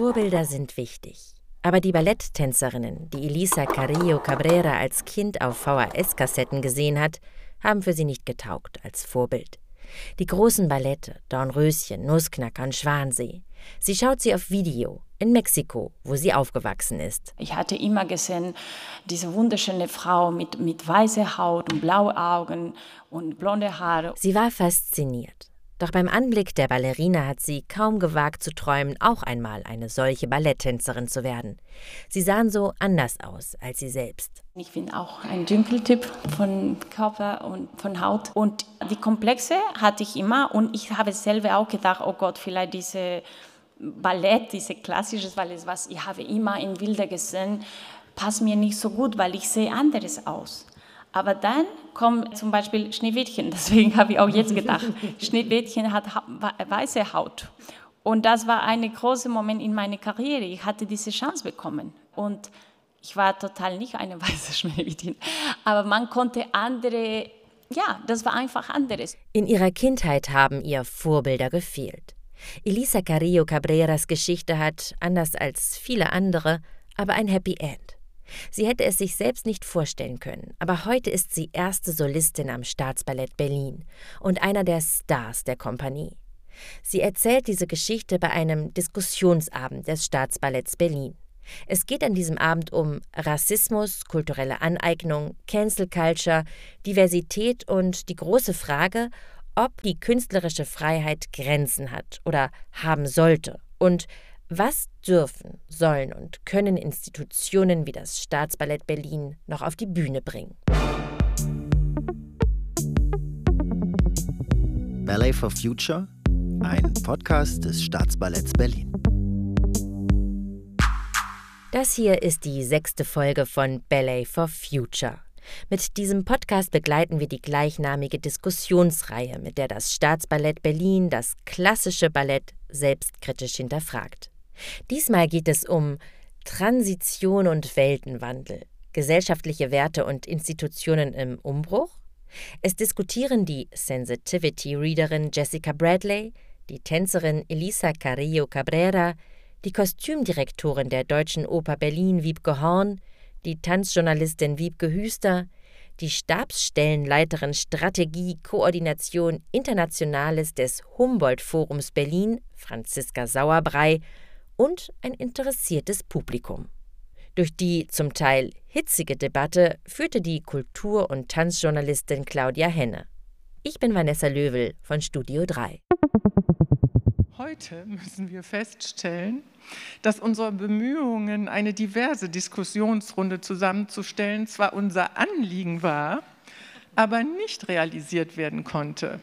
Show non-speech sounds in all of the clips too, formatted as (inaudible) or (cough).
Vorbilder sind wichtig. Aber die Balletttänzerinnen, die Elisa Carrillo Cabrera als Kind auf VHS-Kassetten gesehen hat, haben für sie nicht getaugt als Vorbild. Die großen Ballette, Dornröschen, Nussknacker und Schwansee. Sie schaut sie auf Video in Mexiko, wo sie aufgewachsen ist. Ich hatte immer gesehen, diese wunderschöne Frau mit, mit weißer Haut und blauen Augen und blonde Haare. Sie war fasziniert. Doch beim Anblick der Ballerina hat sie kaum gewagt zu träumen, auch einmal eine solche Balletttänzerin zu werden. Sie sahen so anders aus als sie selbst. Ich bin auch ein Dünkeltyp von Körper und von Haut. Und die Komplexe hatte ich immer und ich habe selber auch gedacht, oh Gott, vielleicht diese Ballett, diese klassische Ballett, was ich habe immer in Bilder gesehen, passt mir nicht so gut, weil ich sehe anderes aus. Aber dann kommt zum Beispiel Schneewittchen, (laughs) deswegen habe ich auch jetzt gedacht, (laughs) Schneewittchen hat weiße Haut. Und das war ein großer Moment in meiner Karriere. Ich hatte diese Chance bekommen. Und ich war total nicht eine (laughs) weiße Schneewittchen. Aber man konnte andere, ja, das war einfach anderes. In ihrer Kindheit haben ihr Vorbilder gefehlt. Elisa Carrillo Cabreras Geschichte hat, anders als viele andere, aber ein Happy End. Sie hätte es sich selbst nicht vorstellen können, aber heute ist sie erste Solistin am Staatsballett Berlin und einer der Stars der Kompanie. Sie erzählt diese Geschichte bei einem Diskussionsabend des Staatsballetts Berlin. Es geht an diesem Abend um Rassismus, kulturelle Aneignung, Cancel Culture, Diversität und die große Frage, ob die künstlerische Freiheit Grenzen hat oder haben sollte und was dürfen, sollen und können Institutionen wie das Staatsballett Berlin noch auf die Bühne bringen? Ballet for Future, ein Podcast des Staatsballetts Berlin. Das hier ist die sechste Folge von Ballet for Future. Mit diesem Podcast begleiten wir die gleichnamige Diskussionsreihe, mit der das Staatsballett Berlin das klassische Ballett selbstkritisch hinterfragt. Diesmal geht es um Transition und Weltenwandel, gesellschaftliche Werte und Institutionen im Umbruch. Es diskutieren die Sensitivity-Readerin Jessica Bradley, die Tänzerin Elisa Carrillo Cabrera, die Kostümdirektorin der Deutschen Oper Berlin Wiebke Horn, die Tanzjournalistin Wiebke Hüster, die Stabsstellenleiterin Strategie, Koordination Internationales des Humboldt-Forums Berlin, Franziska Sauerbrei, und ein interessiertes Publikum. Durch die zum Teil hitzige Debatte führte die Kultur- und Tanzjournalistin Claudia Henne. Ich bin Vanessa Löwel von Studio 3. Heute müssen wir feststellen, dass unsere Bemühungen, eine diverse Diskussionsrunde zusammenzustellen, zwar unser Anliegen war, aber nicht realisiert werden konnte.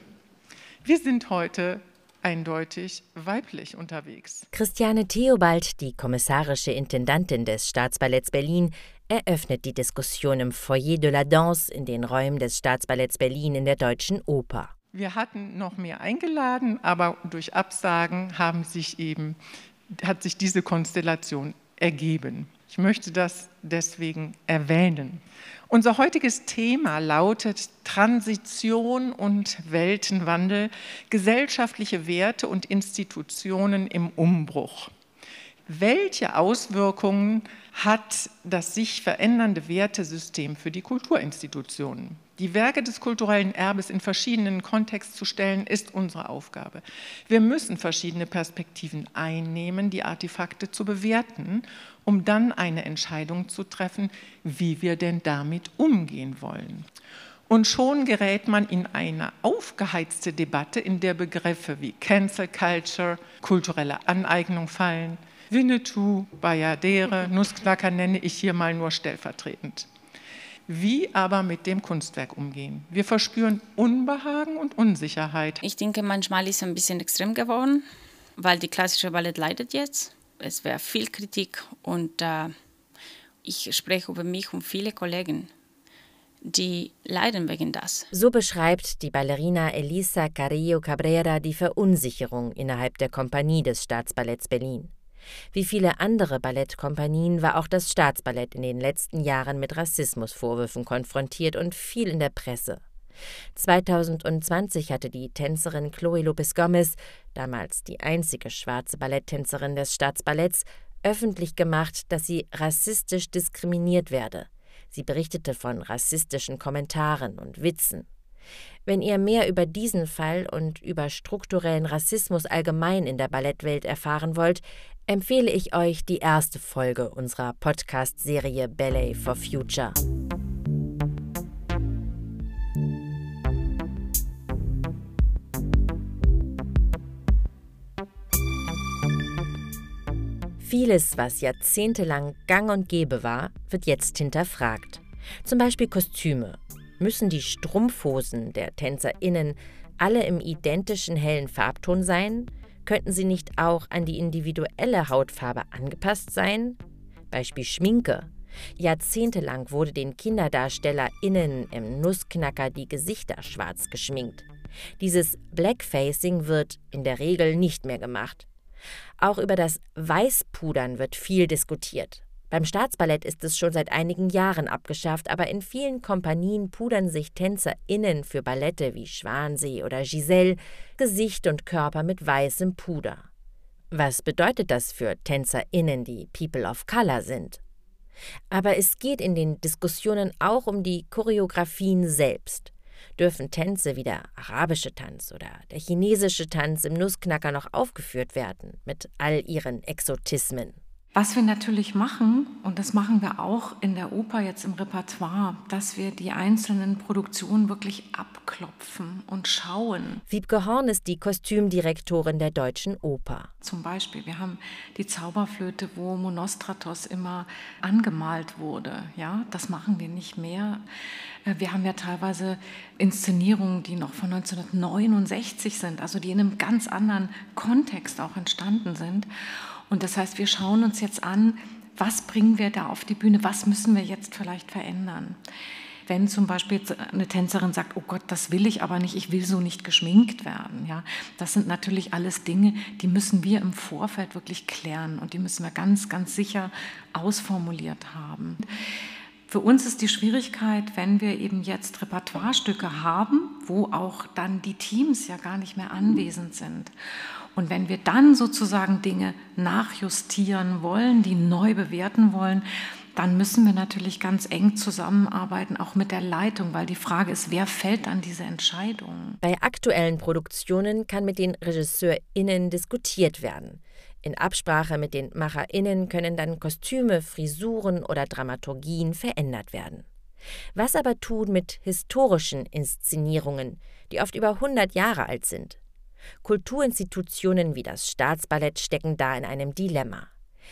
Wir sind heute eindeutig weiblich unterwegs. Christiane Theobald, die kommissarische Intendantin des Staatsballetts Berlin, eröffnet die Diskussion im Foyer de la Danse in den Räumen des Staatsballetts Berlin in der Deutschen Oper. Wir hatten noch mehr eingeladen, aber durch Absagen haben sich eben, hat sich diese Konstellation ergeben. Ich möchte das deswegen erwähnen. Unser heutiges Thema lautet Transition und Weltenwandel, gesellschaftliche Werte und Institutionen im Umbruch. Welche Auswirkungen hat das sich verändernde Wertesystem für die Kulturinstitutionen? Die Werke des kulturellen Erbes in verschiedenen Kontext zu stellen, ist unsere Aufgabe. Wir müssen verschiedene Perspektiven einnehmen, die Artefakte zu bewerten, um dann eine Entscheidung zu treffen, wie wir denn damit umgehen wollen. Und schon gerät man in eine aufgeheizte Debatte, in der Begriffe wie Cancel Culture, kulturelle Aneignung fallen. Winnetou, Bayadere, Nussknacker nenne ich hier mal nur stellvertretend wie aber mit dem Kunstwerk umgehen. Wir verspüren Unbehagen und Unsicherheit. Ich denke, manchmal ist es ein bisschen extrem geworden, weil die klassische Ballett leidet jetzt. Es wäre viel Kritik und äh, ich spreche über mich und viele Kollegen, die leiden wegen das. So beschreibt die Ballerina Elisa Carrillo Cabrera die Verunsicherung innerhalb der Kompanie des Staatsballetts Berlin. Wie viele andere Ballettkompanien war auch das Staatsballett in den letzten Jahren mit Rassismusvorwürfen konfrontiert und viel in der Presse. 2020 hatte die Tänzerin Chloe Lopez Gomez, damals die einzige schwarze Balletttänzerin des Staatsballetts, öffentlich gemacht, dass sie rassistisch diskriminiert werde. Sie berichtete von rassistischen Kommentaren und Witzen. Wenn ihr mehr über diesen Fall und über strukturellen Rassismus allgemein in der Ballettwelt erfahren wollt, empfehle ich euch die erste Folge unserer Podcast-Serie Ballet for Future. Vieles, was jahrzehntelang gang und gäbe war, wird jetzt hinterfragt. Zum Beispiel Kostüme. Müssen die Strumpfhosen der TänzerInnen alle im identischen hellen Farbton sein? Könnten sie nicht auch an die individuelle Hautfarbe angepasst sein? Beispiel Schminke. Jahrzehntelang wurde den KinderdarstellerInnen im Nussknacker die Gesichter schwarz geschminkt. Dieses Blackfacing wird in der Regel nicht mehr gemacht. Auch über das Weißpudern wird viel diskutiert. Beim Staatsballett ist es schon seit einigen Jahren abgeschafft, aber in vielen Kompanien pudern sich TänzerInnen für Ballette wie Schwansee oder Giselle Gesicht und Körper mit weißem Puder. Was bedeutet das für TänzerInnen, die People of Color sind? Aber es geht in den Diskussionen auch um die Choreografien selbst dürfen Tänze wie der arabische Tanz oder der chinesische Tanz im Nussknacker noch aufgeführt werden, mit all ihren Exotismen. Was wir natürlich machen, und das machen wir auch in der Oper jetzt im Repertoire, dass wir die einzelnen Produktionen wirklich abklopfen und schauen. Wiebke Horn ist die Kostümdirektorin der Deutschen Oper. Zum Beispiel, wir haben die Zauberflöte, wo Monostratos immer angemalt wurde. Ja, das machen wir nicht mehr. Äh, wir haben ja teilweise Inszenierungen, die noch von 1969 sind, also die in einem ganz anderen Kontext auch entstanden sind. Und das heißt, wir schauen uns jetzt an, was bringen wir da auf die Bühne, was müssen wir jetzt vielleicht verändern. Wenn zum Beispiel eine Tänzerin sagt, oh Gott, das will ich aber nicht, ich will so nicht geschminkt werden. Ja, das sind natürlich alles Dinge, die müssen wir im Vorfeld wirklich klären und die müssen wir ganz, ganz sicher ausformuliert haben. Für uns ist die Schwierigkeit, wenn wir eben jetzt Repertoirestücke haben, wo auch dann die Teams ja gar nicht mehr anwesend sind. Und wenn wir dann sozusagen Dinge nachjustieren wollen, die neu bewerten wollen, dann müssen wir natürlich ganz eng zusammenarbeiten, auch mit der Leitung, weil die Frage ist, wer fällt an diese Entscheidung? Bei aktuellen Produktionen kann mit den RegisseurInnen diskutiert werden. In Absprache mit den MacherInnen können dann Kostüme, Frisuren oder Dramaturgien verändert werden. Was aber tun mit historischen Inszenierungen, die oft über 100 Jahre alt sind? Kulturinstitutionen wie das Staatsballett stecken da in einem Dilemma.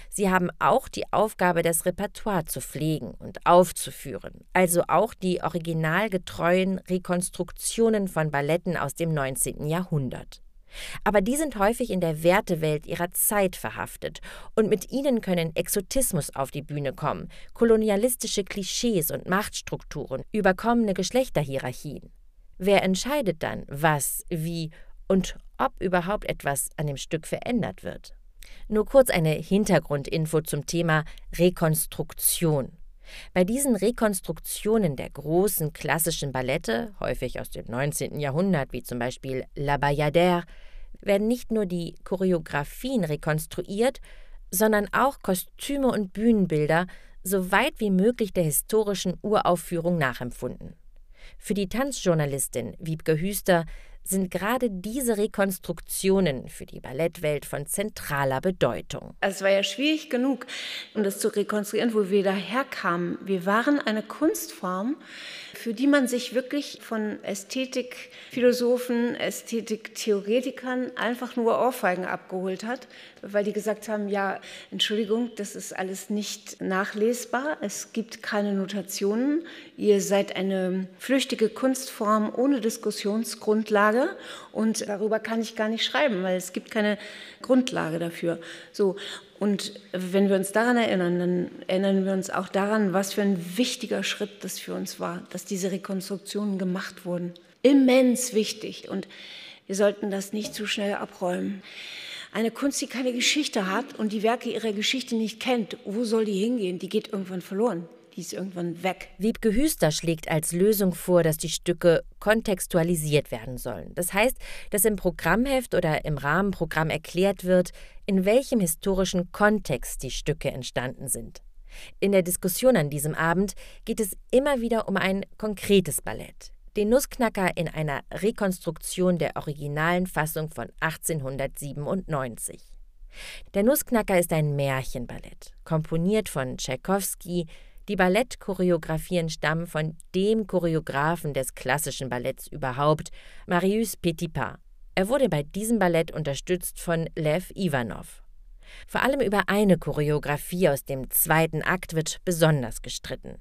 Sie haben auch die Aufgabe, das Repertoire zu pflegen und aufzuführen, also auch die originalgetreuen Rekonstruktionen von Balletten aus dem 19. Jahrhundert. Aber die sind häufig in der Wertewelt ihrer Zeit verhaftet, und mit ihnen können Exotismus auf die Bühne kommen, kolonialistische Klischees und Machtstrukturen, überkommene Geschlechterhierarchien. Wer entscheidet dann, was, wie und ob überhaupt etwas an dem Stück verändert wird. Nur kurz eine Hintergrundinfo zum Thema Rekonstruktion. Bei diesen Rekonstruktionen der großen klassischen Ballette, häufig aus dem 19. Jahrhundert, wie zum Beispiel La Bayadère, werden nicht nur die Choreografien rekonstruiert, sondern auch Kostüme und Bühnenbilder so weit wie möglich der historischen Uraufführung nachempfunden. Für die Tanzjournalistin Wiebke Hüster sind gerade diese Rekonstruktionen für die Ballettwelt von zentraler Bedeutung. Es war ja schwierig genug, um das zu rekonstruieren, wo wir daherkamen. Wir waren eine Kunstform, für die man sich wirklich von Ästhetikphilosophen, Ästhetiktheoretikern einfach nur Ohrfeigen abgeholt hat, weil die gesagt haben, ja, Entschuldigung, das ist alles nicht nachlesbar, es gibt keine Notationen, ihr seid eine flüchtige Kunstform ohne Diskussionsgrundlage und darüber kann ich gar nicht schreiben, weil es gibt keine Grundlage dafür. So, und wenn wir uns daran erinnern, dann erinnern wir uns auch daran, was für ein wichtiger Schritt das für uns war, dass diese Rekonstruktionen gemacht wurden. Immens wichtig. Und wir sollten das nicht zu schnell abräumen. Eine Kunst, die keine Geschichte hat und die Werke ihrer Geschichte nicht kennt, wo soll die hingehen? Die geht irgendwann verloren. Die ist irgendwann weg. Wiebke Hüster schlägt als Lösung vor, dass die Stücke kontextualisiert werden sollen. Das heißt, dass im Programmheft oder im Rahmenprogramm erklärt wird, in welchem historischen Kontext die Stücke entstanden sind. In der Diskussion an diesem Abend geht es immer wieder um ein konkretes Ballett. Den Nussknacker in einer Rekonstruktion der originalen Fassung von 1897. Der Nussknacker ist ein Märchenballett, komponiert von Tschaikowski. Die Ballettchoreografien stammen von dem Choreografen des klassischen Balletts überhaupt, Marius Petipa. Er wurde bei diesem Ballett unterstützt von Lev Ivanov. Vor allem über eine Choreografie aus dem zweiten Akt wird besonders gestritten.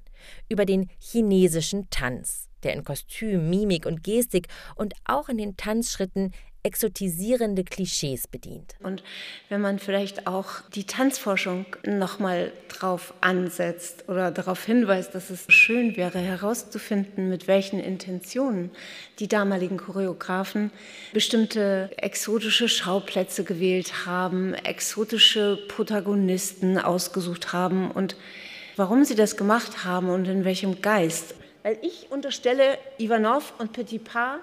Über den chinesischen Tanz, der in Kostüm, Mimik und Gestik und auch in den Tanzschritten exotisierende Klischees bedient. Und wenn man vielleicht auch die Tanzforschung nochmal drauf ansetzt oder darauf hinweist, dass es schön wäre herauszufinden, mit welchen Intentionen die damaligen Choreografen bestimmte exotische Schauplätze gewählt haben, exotische Protagonisten ausgesucht haben und warum sie das gemacht haben und in welchem Geist. Weil ich unterstelle Ivanov und Petit Pas,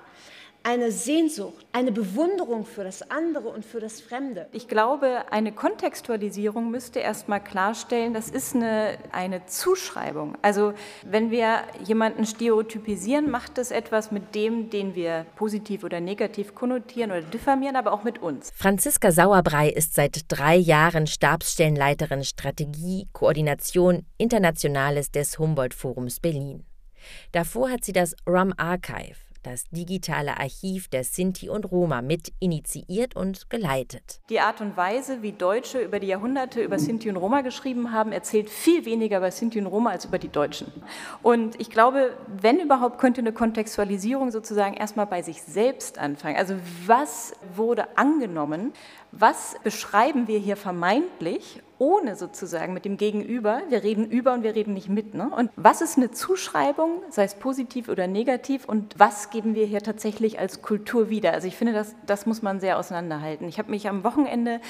eine Sehnsucht, eine Bewunderung für das andere und für das Fremde. Ich glaube, eine Kontextualisierung müsste erst mal klarstellen, das ist eine, eine Zuschreibung. Also wenn wir jemanden stereotypisieren, macht das etwas mit dem, den wir positiv oder negativ konnotieren oder diffamieren, aber auch mit uns. Franziska Sauerbrei ist seit drei Jahren Stabsstellenleiterin Strategie, Koordination Internationales des Humboldt-Forums Berlin. Davor hat sie das RUM Archive, das digitale Archiv der Sinti und Roma mit initiiert und geleitet. Die Art und Weise, wie Deutsche über die Jahrhunderte über Sinti und Roma geschrieben haben, erzählt viel weniger über Sinti und Roma als über die Deutschen. Und ich glaube, wenn überhaupt, könnte eine Kontextualisierung sozusagen erstmal bei sich selbst anfangen. Also was wurde angenommen? Was beschreiben wir hier vermeintlich ohne sozusagen mit dem Gegenüber. Wir reden über und wir reden nicht mit. Ne? Und was ist eine Zuschreibung, sei es positiv oder negativ, und was geben wir hier tatsächlich als Kultur wieder? Also ich finde, das, das muss man sehr auseinanderhalten. Ich habe mich am Wochenende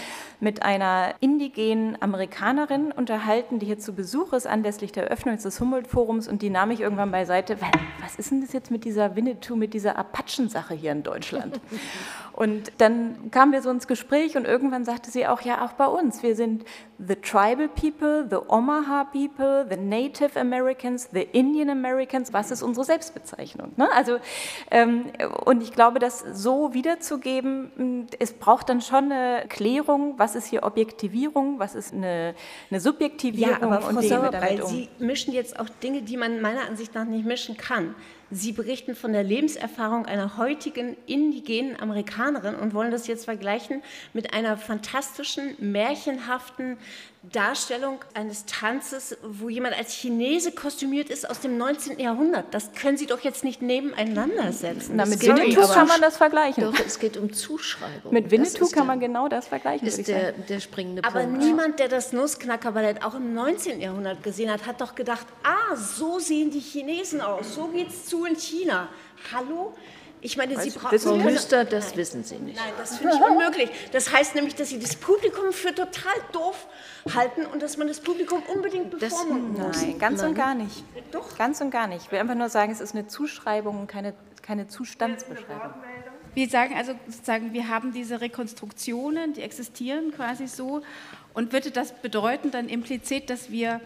mit einer indigenen Amerikanerin unterhalten, die hier zu Besuch ist, anlässlich der Eröffnung des Humboldt-Forums, und die nahm ich irgendwann beiseite, was ist denn das jetzt mit dieser Winnetou, mit dieser Apachen-Sache hier in Deutschland? (laughs) Und dann kamen wir so ins Gespräch und irgendwann sagte sie auch, ja, auch bei uns, wir sind the tribal people, the Omaha people, the Native Americans, the Indian Americans. Was ist unsere Selbstbezeichnung? Ne? Also, ähm, und ich glaube, das so wiederzugeben, es braucht dann schon eine Klärung, was ist hier Objektivierung, was ist eine, eine Subjektivierung. Ja, aber Frau und Sauerbrei, um. Sie mischen jetzt auch Dinge, die man meiner Ansicht nach nicht mischen kann. Sie berichten von der Lebenserfahrung einer heutigen indigenen Amerikanerin und wollen das jetzt vergleichen mit einer fantastischen, märchenhaften Darstellung eines Tanzes, wo jemand als Chinese kostümiert ist aus dem 19. Jahrhundert. Das können Sie doch jetzt nicht nebeneinander setzen. Na, mit Winnetou kann man das vergleichen. Doch, es geht um Zuschreibung. Mit Winnetou kann man genau das vergleichen. Ist der, der springende Aber Punkt. niemand, der das Nussknackerballett auch im 19. Jahrhundert gesehen hat, hat doch gedacht, ah, so sehen die Chinesen aus, so geht es zu in China. Hallo? Ich meine, Sie brauchen. Frau Müster, das Nein. wissen Sie nicht. Nein, das finde ich unmöglich. Das heißt nämlich, dass Sie das Publikum für total doof halten und dass man das Publikum unbedingt bevormunden muss. Nein, ganz Nein. und gar nicht. Doch. Ganz und gar nicht. Ich will einfach nur sagen, es ist eine Zuschreibung und keine, keine Zustandsbeschreibung. Wir sagen also sozusagen, wir haben diese Rekonstruktionen, die existieren quasi so. Und würde das bedeuten dann implizit, dass wir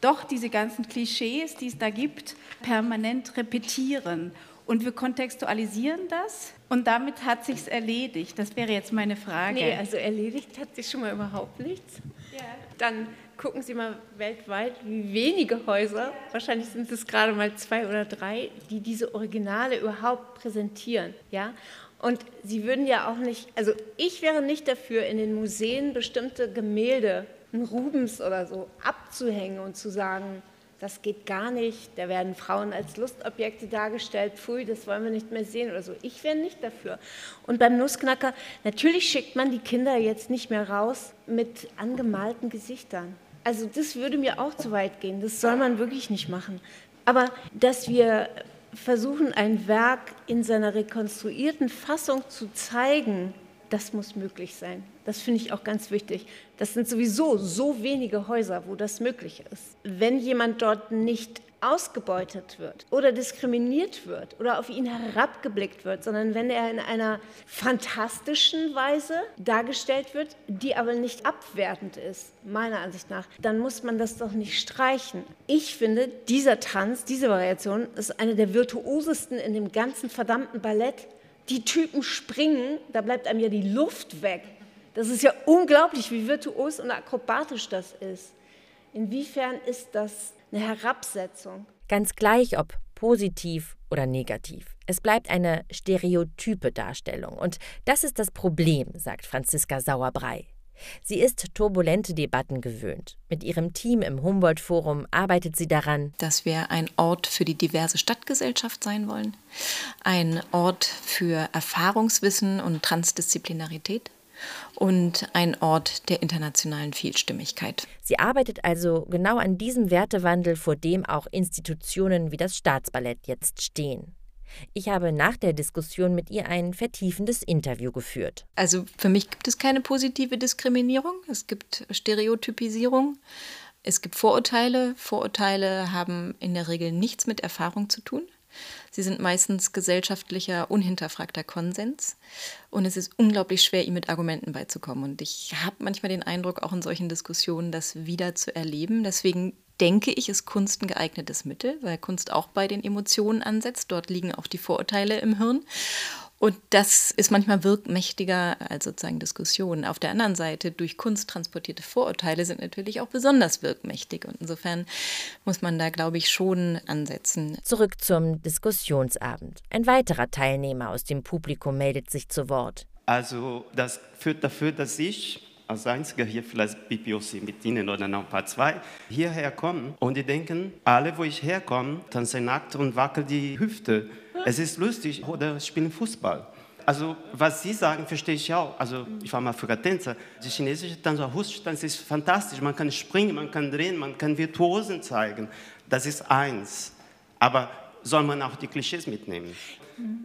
doch diese ganzen Klischees, die es da gibt, permanent repetieren? Und wir kontextualisieren das und damit hat sich's erledigt. Das wäre jetzt meine Frage. Nee, also erledigt hat sich schon mal überhaupt nichts. Ja. Dann gucken Sie mal weltweit, wie wenige Häuser, wahrscheinlich sind es gerade mal zwei oder drei, die diese Originale überhaupt präsentieren. Ja? Und Sie würden ja auch nicht, also ich wäre nicht dafür, in den Museen bestimmte Gemälde, ein Rubens oder so, abzuhängen und zu sagen, das geht gar nicht, da werden Frauen als Lustobjekte dargestellt, pfui, das wollen wir nicht mehr sehen oder so. Ich wäre nicht dafür. Und beim Nussknacker, natürlich schickt man die Kinder jetzt nicht mehr raus mit angemalten Gesichtern. Also das würde mir auch zu weit gehen, das soll man wirklich nicht machen. Aber dass wir versuchen, ein Werk in seiner rekonstruierten Fassung zu zeigen, Das muss möglich sein. Das finde ich auch ganz wichtig. Das sind sowieso so wenige Häuser, wo das möglich ist. Wenn jemand dort nicht ausgebeutet wird oder diskriminiert wird oder auf ihn herabgeblickt wird, sondern wenn er in einer fantastischen Weise dargestellt wird, die aber nicht abwertend ist, meiner Ansicht nach, dann muss man das doch nicht streichen. Ich finde, dieser Tanz, diese Variation ist eine der virtuosesten in dem ganzen verdammten Ballett. Die Typen springen, da bleibt einem ja die Luft weg. Das ist ja unglaublich, wie virtuos und akrobatisch das ist. Inwiefern ist das eine Herabsetzung. Ganz gleich, ob positiv oder negativ. Es bleibt eine stereotype Darstellung. Und das ist das Problem, sagt Franziska Sauerbrei. Sie ist turbulente Debatten gewöhnt. Mit ihrem Team im Humboldt-Forum arbeitet sie daran, dass wir ein Ort für die diverse Stadtgesellschaft sein wollen, ein Ort für Erfahrungswissen und Transdisziplinarität, und ein Ort der internationalen Vielstimmigkeit. Sie arbeitet also genau an diesem Wertewandel, vor dem auch Institutionen wie das Staatsballett jetzt stehen. Ich habe nach der Diskussion mit ihr ein vertiefendes Interview geführt. Also für mich gibt es keine positive Diskriminierung, es gibt Stereotypisierung, es gibt Vorurteile. Vorurteile haben in der Regel nichts mit Erfahrung zu tun. Sie sind meistens gesellschaftlicher, unhinterfragter Konsens. Und es ist unglaublich schwer, ihm mit Argumenten beizukommen. Und ich habe manchmal den Eindruck, auch in solchen Diskussionen das wieder zu erleben. Deswegen denke ich, ist Kunst ein geeignetes Mittel, weil Kunst auch bei den Emotionen ansetzt. Dort liegen auch die Vorurteile im Hirn. Und das ist manchmal wirkmächtiger als sozusagen Diskussionen. Auf der anderen Seite, durch Kunst transportierte Vorurteile sind natürlich auch besonders wirkmächtig. Und insofern muss man da, glaube ich, schon ansetzen. Zurück zum Diskussionsabend. Ein weiterer Teilnehmer aus dem Publikum meldet sich zu Wort. Also das führt dafür, dass ich als einziger hier, vielleicht BPOC mit Ihnen oder noch ein paar zwei, hierher kommen und die denken, alle, wo ich herkomme, tanzen nackt und wackeln die Hüfte es ist lustig oder spielen Fußball. Also was Sie sagen, verstehe ich auch. Also ich war mal früher Tänzer. Die chinesische Tänzer, Husttanz ist fantastisch. Man kann springen, man kann drehen, man kann Virtuosen zeigen. Das ist eins. Aber soll man auch die Klischees mitnehmen?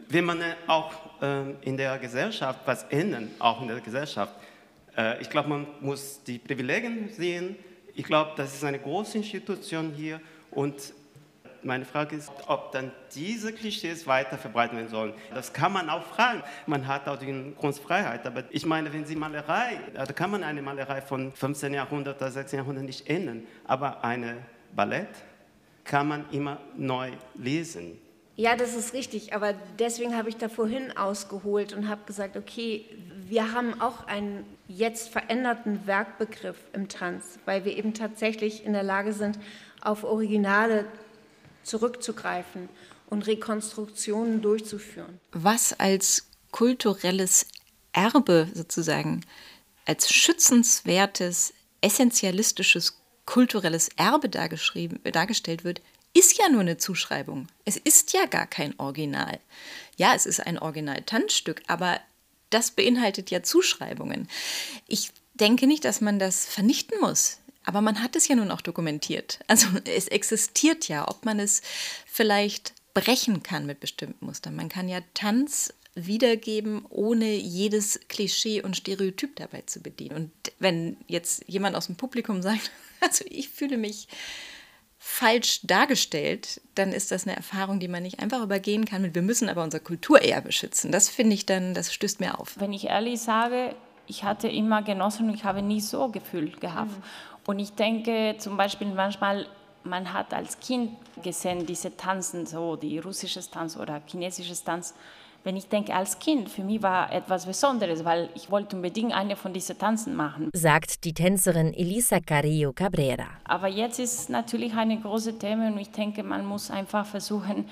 Wenn man auch äh, in der Gesellschaft was ändern, auch in der Gesellschaft, äh, ich glaube, man muss die Privilegien sehen. Ich glaube, das ist eine große Institution hier und meine Frage ist, ob dann diese Klischees weiter verbreitet werden sollen. Das kann man auch fragen. Man hat auch die Kunstfreiheit. Aber ich meine, wenn Sie Malerei, da kann man eine Malerei von 15. Jahrhundert oder 16. Jahrhundert nicht ändern. Aber eine Ballett kann man immer neu lesen. Ja, das ist richtig, aber deswegen habe ich da vorhin ausgeholt und habe gesagt, okay, wir haben auch einen jetzt veränderten Werkbegriff im Tanz, weil wir eben tatsächlich in der Lage sind, auf Originale zurückzugreifen und Rekonstruktionen durchzuführen. Was als kulturelles Erbe sozusagen, als schützenswertes, essentialistisches kulturelles Erbe dargestellt wird, ist ja nur eine Zuschreibung. Es ist ja gar kein Original. Ja, es ist ein Original-Tanzstück, aber das beinhaltet ja Zuschreibungen. Ich denke nicht, dass man das vernichten muss. Aber man hat es ja nun auch dokumentiert. Also (laughs) es existiert ja, ob man es vielleicht brechen kann mit bestimmten Mustern. Man kann ja Tanz wiedergeben, ohne jedes Klischee und Stereotyp dabei zu bedienen. Und wenn jetzt jemand aus dem Publikum sagt, (laughs) also ich fühle mich falsch dargestellt, dann ist das eine Erfahrung, die man nicht einfach übergehen kann. Wir müssen aber unser Kulturerbe schützen. Das finde ich dann, das stößt mir auf. Wenn ich ehrlich sage, ich hatte immer genossen und ich habe nie so Gefühl gehabt. Mhm. Und ich denke zum Beispiel manchmal, man hat als Kind gesehen, diese Tanzen, so die russische Tanz oder chinesische Tanz. Wenn ich denke, als Kind, für mich war etwas Besonderes, weil ich wollte unbedingt eine von diesen Tanzen machen. Sagt die Tänzerin Elisa Carrillo Cabrera. Aber jetzt ist natürlich eine große Thema und ich denke, man muss einfach versuchen,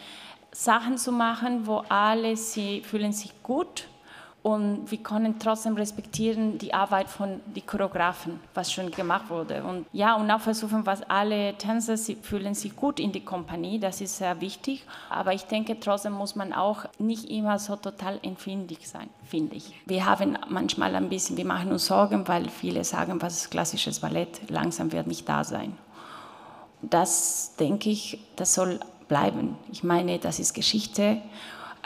Sachen zu machen, wo alle sie fühlen sich gut und wir können trotzdem respektieren die Arbeit von den Choreografen, was schon gemacht wurde. Und ja, und auch versuchen, was alle Tänzer sie fühlen sich gut in die Kompanie, das ist sehr wichtig. Aber ich denke, trotzdem muss man auch nicht immer so total empfindlich sein, finde ich. Wir haben manchmal ein bisschen, wir machen uns Sorgen, weil viele sagen, was ist klassisches Ballett, langsam wird nicht da sein. Das denke ich, das soll bleiben. Ich meine, das ist Geschichte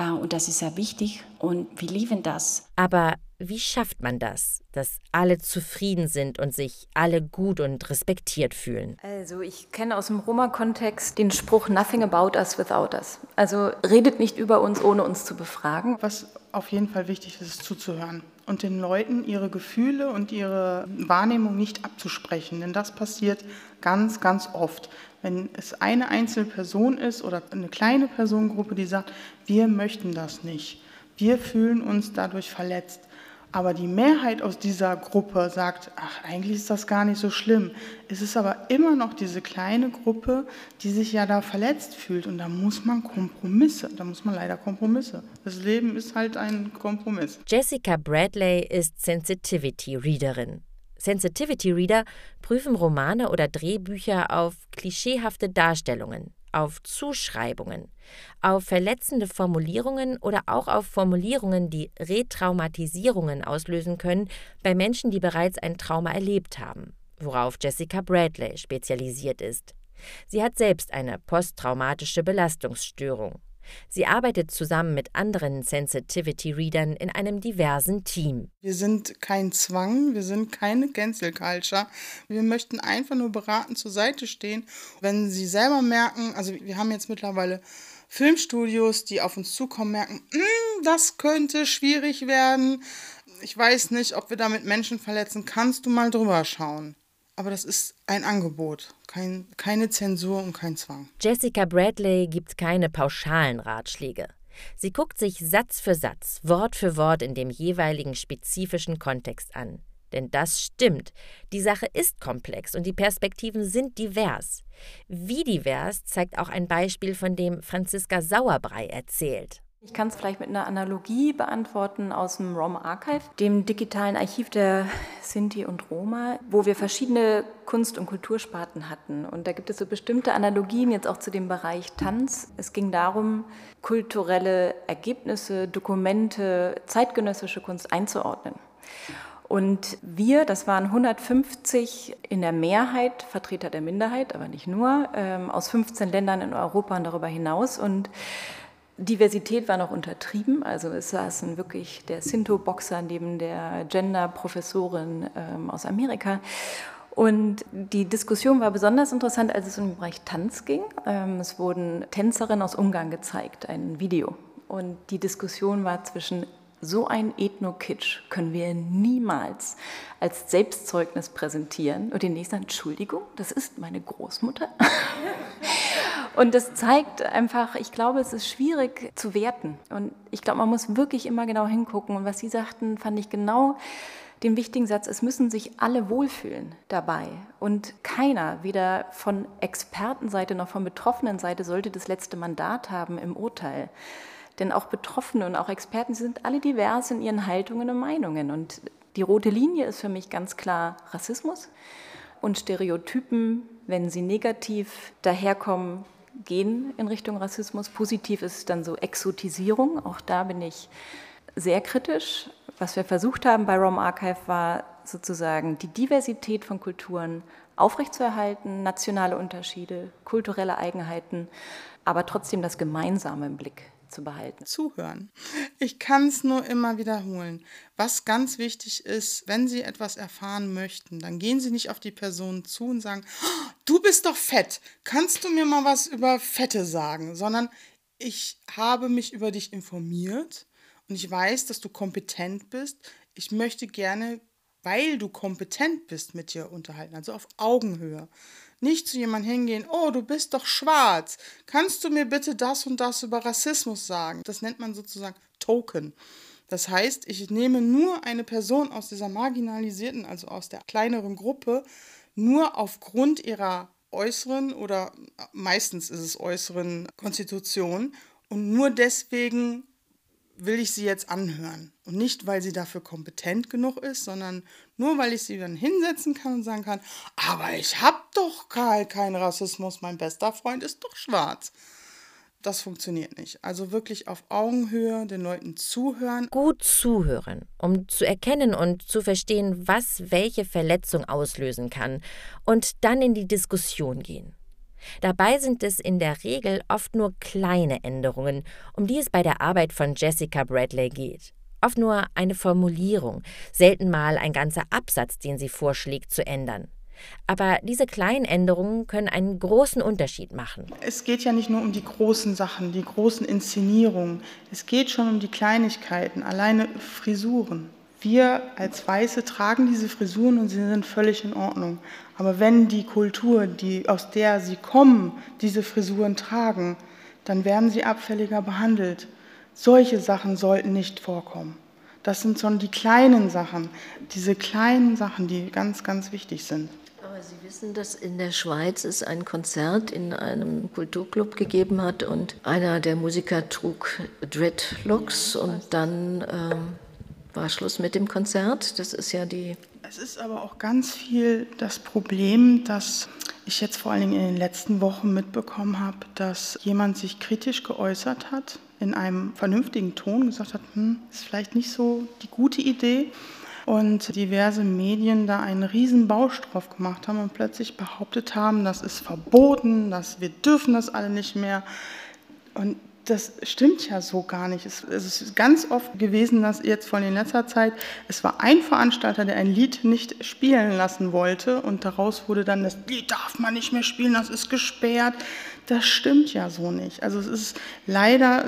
und das ist sehr wichtig und wir lieben das. Aber Wie schafft man das, dass alle zufrieden sind und sich alle gut und respektiert fühlen? Also ich kenne aus dem Roma-Kontext den Spruch Nothing about us without us. Also redet nicht über uns, ohne uns zu befragen. Was auf jeden Fall wichtig ist, ist zuzuhören und den Leuten ihre Gefühle und ihre Wahrnehmung nicht abzusprechen. Denn das passiert ganz, ganz oft. Wenn es eine einzelne Person ist oder eine kleine Personengruppe, die sagt, wir möchten das nicht, wir fühlen uns dadurch verletzt, aber die Mehrheit aus dieser Gruppe sagt, ach, eigentlich ist das gar nicht so schlimm. Es ist aber immer noch diese kleine Gruppe, die sich ja da verletzt fühlt. Und da muss man Kompromisse, da muss man leider Kompromisse. Das Leben ist halt ein Kompromiss. Jessica Bradley ist Sensitivity Readerin. Sensitivity Reader prüfen Romane oder Drehbücher auf klischeehafte Darstellungen, auf Zuschreibungen, auf verletzende Formulierungen oder auch auf Formulierungen, die Retraumatisierungen auslösen können bei Menschen, die bereits ein Trauma erlebt haben, worauf Jessica Bradley spezialisiert ist. Sie hat selbst eine posttraumatische Belastungsstörung. Sie arbeitet zusammen mit anderen Sensitivity-Readern in einem diversen Team. Wir sind kein Zwang, wir sind keine Cancel Culture. Wir möchten einfach nur beraten zur Seite stehen. Wenn Sie selber merken, also wir haben jetzt mittlerweile Filmstudios, die auf uns zukommen, merken, hm, das könnte schwierig werden. Ich weiß nicht, ob wir damit Menschen verletzen. Kannst du mal drüber schauen? Aber das ist ein Angebot, kein, keine Zensur und kein Zwang. Jessica Bradley gibt keine pauschalen Ratschläge. Sie guckt sich Satz für Satz, Wort für Wort in dem jeweiligen spezifischen Kontext an. Denn das stimmt. Die Sache ist komplex und die Perspektiven sind divers. Wie divers zeigt auch ein Beispiel, von dem Franziska Sauerbrei erzählt. Ich kann es vielleicht mit einer Analogie beantworten aus dem ROM Archive, dem digitalen Archiv der Sinti und Roma, wo wir verschiedene Kunst- und Kultursparten hatten. Und da gibt es so bestimmte Analogien jetzt auch zu dem Bereich Tanz. Es ging darum, kulturelle Ergebnisse, Dokumente, zeitgenössische Kunst einzuordnen. Und wir, das waren 150 in der Mehrheit, Vertreter der Minderheit, aber nicht nur, ähm, aus 15 Ländern in Europa und darüber hinaus. Und Diversität war noch untertrieben, also es saßen wirklich der Sinto-Boxer neben der Gender-Professorin ähm, aus Amerika. Und die Diskussion war besonders interessant, als es um den Bereich Tanz ging. Ähm, es wurden Tänzerinnen aus Ungarn gezeigt, ein Video. Und die Diskussion war zwischen so ein Ethno-Kitsch können wir niemals als Selbstzeugnis präsentieren. Und den nächsten, Entschuldigung, das ist meine Großmutter. (laughs) Und das zeigt einfach, ich glaube, es ist schwierig zu werten. Und ich glaube, man muss wirklich immer genau hingucken. Und was Sie sagten, fand ich genau den wichtigen Satz, es müssen sich alle wohlfühlen dabei. Und keiner, weder von Expertenseite noch von Betroffenenseite, sollte das letzte Mandat haben im Urteil. Denn auch Betroffene und auch Experten sind alle divers in ihren Haltungen und Meinungen. Und die rote Linie ist für mich ganz klar Rassismus und Stereotypen, wenn sie negativ daherkommen, gehen in Richtung Rassismus. Positiv ist dann so Exotisierung. Auch da bin ich sehr kritisch. Was wir versucht haben bei Rom Archive war sozusagen die Diversität von Kulturen aufrechtzuerhalten, nationale Unterschiede, kulturelle Eigenheiten, aber trotzdem das Gemeinsame im Blick zu behalten. Zuhören. Ich kann es nur immer wiederholen. Was ganz wichtig ist, wenn Sie etwas erfahren möchten, dann gehen Sie nicht auf die Person zu und sagen, oh, du bist doch fett, kannst du mir mal was über Fette sagen, sondern ich habe mich über dich informiert und ich weiß, dass du kompetent bist. Ich möchte gerne, weil du kompetent bist, mit dir unterhalten, also auf Augenhöhe. Nicht zu jemandem hingehen, oh, du bist doch schwarz. Kannst du mir bitte das und das über Rassismus sagen? Das nennt man sozusagen Token. Das heißt, ich nehme nur eine Person aus dieser marginalisierten, also aus der kleineren Gruppe, nur aufgrund ihrer äußeren oder meistens ist es äußeren Konstitution und nur deswegen will ich sie jetzt anhören. Und nicht, weil sie dafür kompetent genug ist, sondern nur, weil ich sie dann hinsetzen kann und sagen kann, aber ich habe doch keinen Rassismus, mein bester Freund ist doch schwarz. Das funktioniert nicht. Also wirklich auf Augenhöhe den Leuten zuhören. Gut zuhören, um zu erkennen und zu verstehen, was welche Verletzung auslösen kann und dann in die Diskussion gehen. Dabei sind es in der Regel oft nur kleine Änderungen, um die es bei der Arbeit von Jessica Bradley geht. Oft nur eine Formulierung, selten mal ein ganzer Absatz, den sie vorschlägt, zu ändern. Aber diese kleinen Änderungen können einen großen Unterschied machen. Es geht ja nicht nur um die großen Sachen, die großen Inszenierungen. Es geht schon um die Kleinigkeiten, alleine Frisuren. Wir als Weiße tragen diese Frisuren und sie sind völlig in Ordnung. Aber wenn die Kultur, die, aus der sie kommen, diese Frisuren tragen, dann werden sie abfälliger behandelt. Solche Sachen sollten nicht vorkommen. Das sind schon die kleinen Sachen, diese kleinen Sachen, die ganz, ganz wichtig sind. Aber Sie wissen, dass in der Schweiz es ein Konzert in einem Kulturclub gegeben hat und einer der Musiker trug Dreadlocks und dann ähm, war Schluss mit dem Konzert. Das ist ja die. Es ist aber auch ganz viel das Problem, dass ich jetzt vor allen Dingen in den letzten Wochen mitbekommen habe, dass jemand sich kritisch geäußert hat, in einem vernünftigen Ton gesagt hat, hm, ist vielleicht nicht so die gute Idee. Und diverse Medien da einen riesen Bausch drauf gemacht haben und plötzlich behauptet haben, das ist verboten, dass wir dürfen das alle nicht mehr. Und das stimmt ja so gar nicht. Es, ist ganz oft gewesen, dass jetzt von in letzter Zeit, es war ein Veranstalter, der ein Lied nicht spielen lassen wollte und daraus wurde dann, das Lied darf man nicht mehr spielen, das ist gesperrt. Das stimmt ja so nicht. Also es ist leider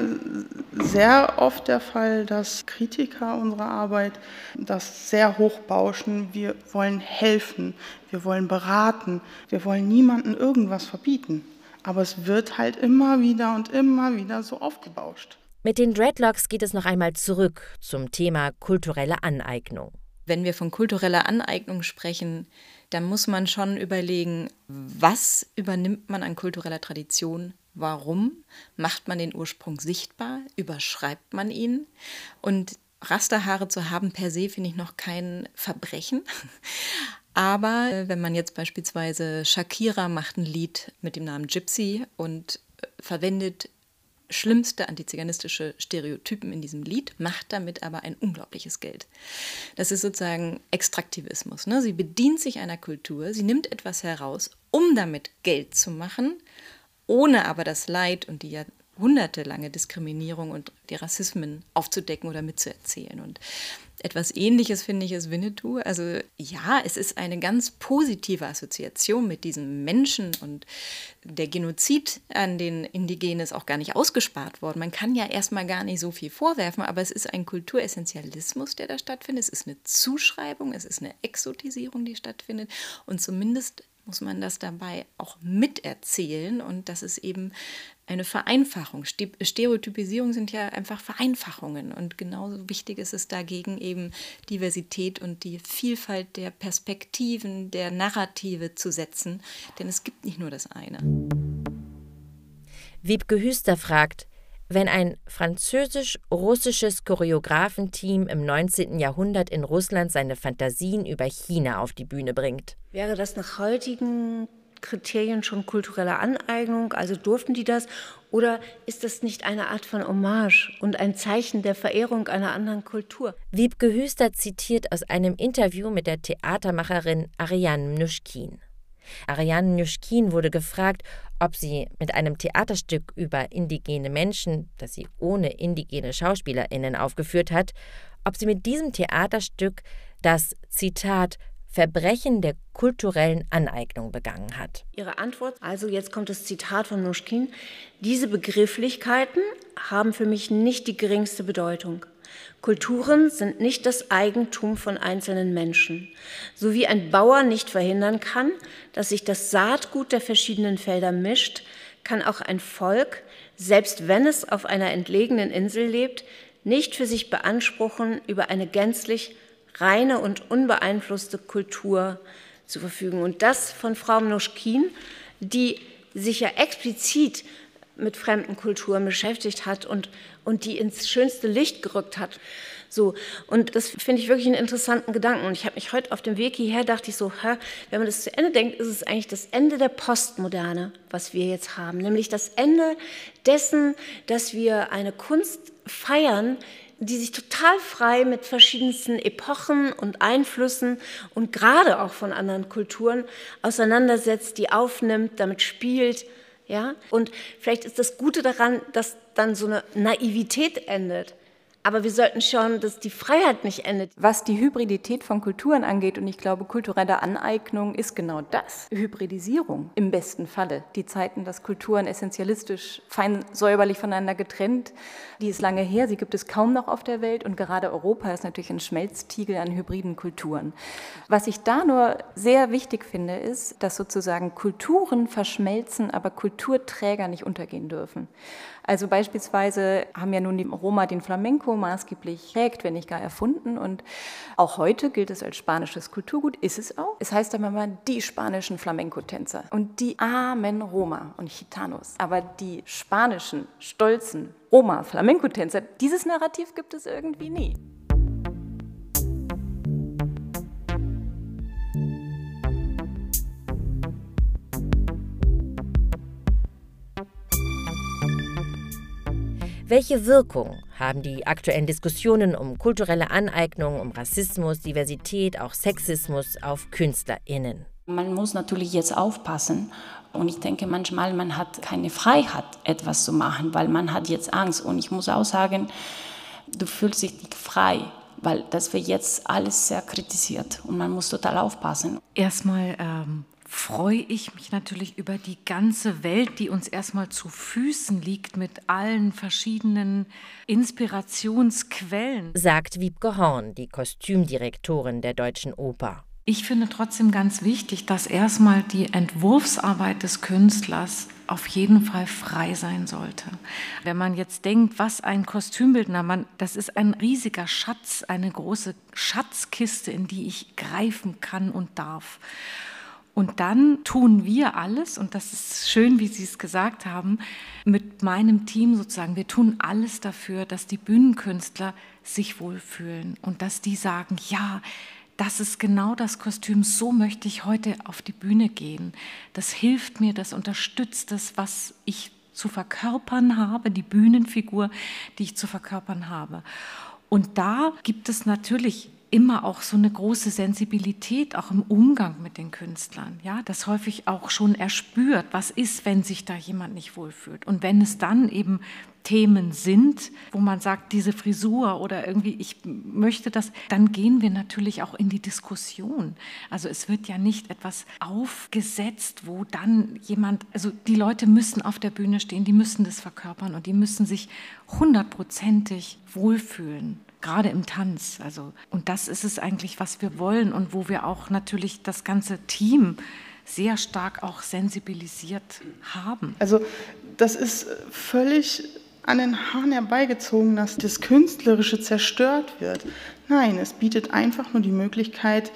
sehr oft der Fall, dass Kritiker unserer Arbeit das sehr hoch bauschen. Wir wollen helfen, wir wollen beraten, wir wollen niemandem irgendwas verbieten. Aber es wird halt immer wieder und immer wieder so aufgebauscht. Mit den Dreadlocks geht es noch einmal zurück zum Thema kulturelle Aneignung. Wenn wir von kultureller Aneignung sprechen, dann muss man schon überlegen, was übernimmt man an kultureller Tradition, warum macht man den Ursprung sichtbar, überschreibt man ihn und Rasterhaare zu haben per se finde ich noch kein Verbrechen. Aber äh, wenn man jetzt beispielsweise Shakira macht ein Lied mit dem Namen Gypsy und äh, verwendet schlimmste antiziganistische Stereotypen in diesem Lied, macht damit aber ein unglaubliches Geld. Das ist sozusagen Extraktivismus. Ne? Sie bedient sich einer Kultur, sie nimmt etwas heraus, um damit Geld zu machen, ohne aber das Leid und die jahrhundertelange Diskriminierung und die Rassismen aufzudecken oder mitzuerzählen. Und etwas Ähnliches finde ich ist Winnetou. Also ja, es ist eine ganz positive Assoziation mit diesem Menschen und der Genozid an den Indigenen ist auch gar nicht ausgespart worden. Man kann ja erstmal gar nicht so viel vorwerfen, aber es ist ein Kulturessentialismus, der da stattfindet. Es ist eine Zuschreibung, es ist eine Exotisierung, die stattfindet. Und zumindest muss man das dabei auch miterzählen und das ist eben eine Vereinfachung. Stereotypisierung sind ja einfach Vereinfachungen und genauso wichtig ist es dagegen eben Diversität und die Vielfalt der Perspektiven, der Narrative zu setzen, denn es gibt nicht nur das eine. Wiebke Hüster fragt, wenn ein französisch-russisches Choreografenteam im 19. Jahrhundert in Russland seine Fantasien über China auf die Bühne bringt. Wäre das nach heutigen Kriterien schon kulturelle Aneignung? Also durften die das? Oder ist das nicht eine Art von Hommage und ein Zeichen der Verehrung einer anderen Kultur? Wiebke Hüster zitiert aus einem Interview mit der Theatermacherin Ariane Mnuschkin. Ariane Mnuschkin wurde gefragt, ob sie mit einem Theaterstück über indigene Menschen, das sie ohne indigene SchauspielerInnen aufgeführt hat, ob sie mit diesem Theaterstück das Zitat Verbrechen der kulturellen Aneignung begangen hat. Ihre Antwort, also jetzt kommt das Zitat von Nuschkin, diese Begrifflichkeiten haben für mich nicht die geringste Bedeutung. Kulturen sind nicht das Eigentum von einzelnen Menschen. So wie ein Bauer nicht verhindern kann, dass sich das Saatgut der verschiedenen Felder mischt, kann auch ein Volk, selbst wenn es auf einer entlegenen Insel lebt, nicht für sich beanspruchen, über eine gänzlich reine und unbeeinflusste Kultur zu verfügen. Und das von Frau Mnoschkin, die sich ja explizit mit fremden Kulturen beschäftigt hat und, und die ins schönste Licht gerückt hat. So, und das finde ich wirklich einen interessanten Gedanken. Und ich habe mich heute auf dem Weg hierher, dachte ich so, hä, wenn man das zu Ende denkt, ist es eigentlich das Ende der Postmoderne, was wir jetzt haben. Nämlich das Ende dessen, dass wir eine Kunst feiern, die sich total frei mit verschiedensten Epochen und Einflüssen und gerade auch von anderen Kulturen auseinandersetzt, die aufnimmt, damit spielt. Ja? Und vielleicht ist das Gute daran, dass dann so eine Naivität endet. Aber wir sollten schauen, dass die Freiheit nicht endet. Was die Hybridität von Kulturen angeht, und ich glaube, kulturelle Aneignung ist genau das. Hybridisierung im besten Falle. Die Zeiten, dass Kulturen essentialistisch, fein säuberlich voneinander getrennt, die ist lange her. Sie gibt es kaum noch auf der Welt. Und gerade Europa ist natürlich ein Schmelztiegel an hybriden Kulturen. Was ich da nur sehr wichtig finde, ist, dass sozusagen Kulturen verschmelzen, aber Kulturträger nicht untergehen dürfen. Also beispielsweise haben ja nun die Roma den Flamenco maßgeblich prägt, wenn nicht gar erfunden. Und auch heute gilt es als spanisches Kulturgut, ist es auch. Es heißt dann immer die spanischen Flamenco-Tänzer und die armen Roma und Gitanos. Aber die spanischen, stolzen Roma, Flamenco-Tänzer, dieses Narrativ gibt es irgendwie nie. Welche Wirkung haben die aktuellen Diskussionen um kulturelle Aneignung, um Rassismus, Diversität, auch Sexismus auf KünstlerInnen? Man muss natürlich jetzt aufpassen. Und ich denke manchmal, man hat keine Freiheit, etwas zu machen, weil man hat jetzt Angst. Und ich muss auch sagen, du fühlst dich nicht frei, weil das wird jetzt alles sehr kritisiert und man muss total aufpassen. Erstmal ähm, freue ich mich natürlich über die ganze Welt, die uns erstmal zu Füßen liegt mit allen verschiedenen Inspirationsquellen, sagt Wiebke Horn, die Kostümdirektorin der Deutschen Oper. Ich finde trotzdem ganz wichtig, dass erstmal die Entwurfsarbeit des Künstlers auf jeden Fall frei sein sollte. Wenn man jetzt denkt, was ein Kostümbildner, man, das ist ein riesiger Schatz, eine große Schatzkiste, in die ich greifen kann und darf. Und dann tun wir alles, und das ist schön, wie Sie es gesagt haben, mit meinem Team sozusagen, wir tun alles dafür, dass die Bühnenkünstler sich wohlfühlen und dass die sagen, ja, das ist genau das Kostüm, so möchte ich heute auf die Bühne gehen. Das hilft mir, das unterstützt das, was ich zu verkörpern habe, die Bühnenfigur, die ich zu verkörpern habe. Und da gibt es natürlich immer auch so eine große Sensibilität auch im Umgang mit den Künstlern, ja, das häufig auch schon erspürt, was ist, wenn sich da jemand nicht wohlfühlt und wenn es dann eben Themen sind, wo man sagt, diese Frisur oder irgendwie, ich möchte das, dann gehen wir natürlich auch in die Diskussion. Also es wird ja nicht etwas aufgesetzt, wo dann jemand, also die Leute müssen auf der Bühne stehen, die müssen das verkörpern und die müssen sich hundertprozentig wohlfühlen gerade im Tanz. Also, und das ist es eigentlich, was wir wollen und wo wir auch natürlich das ganze Team sehr stark auch sensibilisiert haben. Also das ist völlig an den Haaren herbeigezogen, dass das Künstlerische zerstört wird. Nein, es bietet einfach nur die Möglichkeit,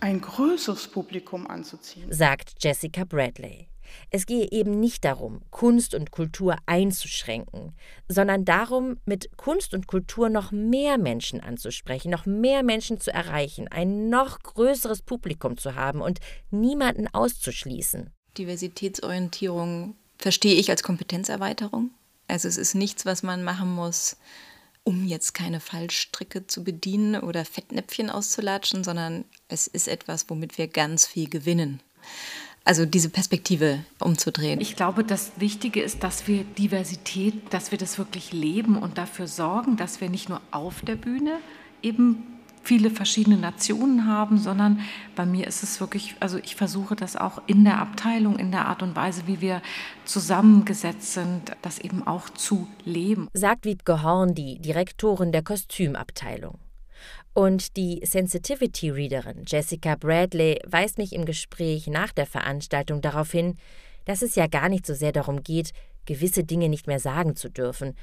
ein größeres Publikum anzuziehen, sagt Jessica Bradley. Es gehe eben nicht darum, Kunst und Kultur einzuschränken, sondern darum, mit Kunst und Kultur noch mehr Menschen anzusprechen, noch mehr Menschen zu erreichen, ein noch größeres Publikum zu haben und niemanden auszuschließen. Diversitätsorientierung verstehe ich als Kompetenzerweiterung. Also es ist nichts, was man machen muss, um jetzt keine Fallstricke zu bedienen oder Fettnäpfchen auszulatschen, sondern es ist etwas, womit wir ganz viel gewinnen. Also diese Perspektive umzudrehen. Ich glaube, das Wichtige ist, dass wir Diversität, dass wir das wirklich leben und dafür sorgen, dass wir nicht nur auf der Bühne eben viele verschiedene Nationen haben, sondern bei mir ist es wirklich, also ich versuche das auch in der Abteilung, in der Art und Weise, wie wir zusammengesetzt sind, das eben auch zu leben. Sagt Wiebke Horn, die Direktorin der Kostümabteilung. Und die Sensitivity Readerin Jessica Bradley weist mich im Gespräch nach der Veranstaltung darauf hin, dass es ja gar nicht so sehr darum geht, gewisse Dinge nicht mehr sagen zu dürfen,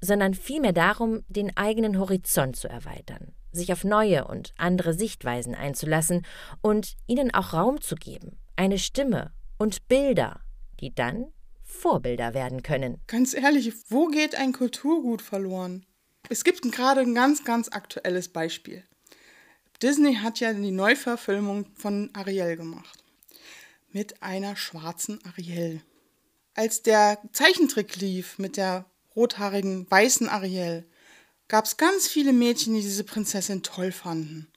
sondern vielmehr darum, den eigenen Horizont zu erweitern, sich auf neue und andere Sichtweisen einzulassen und ihnen auch Raum zu geben, eine Stimme und Bilder, die dann Vorbilder werden können. Ganz ehrlich, wo geht ein Kulturgut verloren? Es gibt gerade ein ganz, ganz aktuelles Beispiel. Disney hat ja die Neuverfilmung von Ariel gemacht. Mit einer schwarzen Ariel. Als der Zeichentrick lief mit der rothaarigen weißen Ariel, gab es ganz viele Mädchen, die diese Prinzessin toll fanden.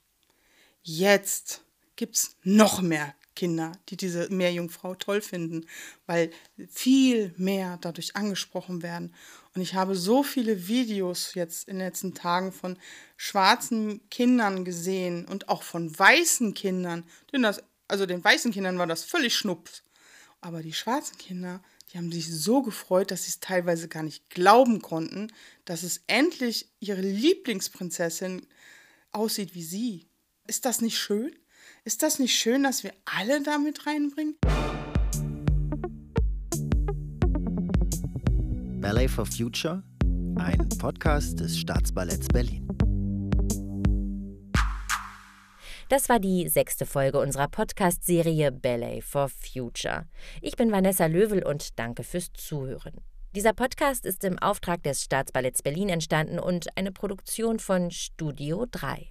Jetzt gibt es noch mehr Kinder, die diese Meerjungfrau toll finden, weil viel mehr dadurch angesprochen werden. Und ich habe so viele Videos jetzt in den letzten Tagen von schwarzen Kindern gesehen und auch von weißen Kindern. Denn das, also den weißen Kindern war das völlig schnups. Aber die schwarzen Kinder, die haben sich so gefreut, dass sie es teilweise gar nicht glauben konnten, dass es endlich ihre Lieblingsprinzessin aussieht wie sie. Ist das nicht schön? Ist das nicht schön, dass wir alle damit reinbringen? Ballet for Future, ein Podcast des Staatsballetts Berlin. Das war die sechste Folge unserer Podcast-Serie Ballet for Future. Ich bin Vanessa Löwel und danke fürs Zuhören. Dieser Podcast ist im Auftrag des Staatsballetts Berlin entstanden und eine Produktion von Studio 3.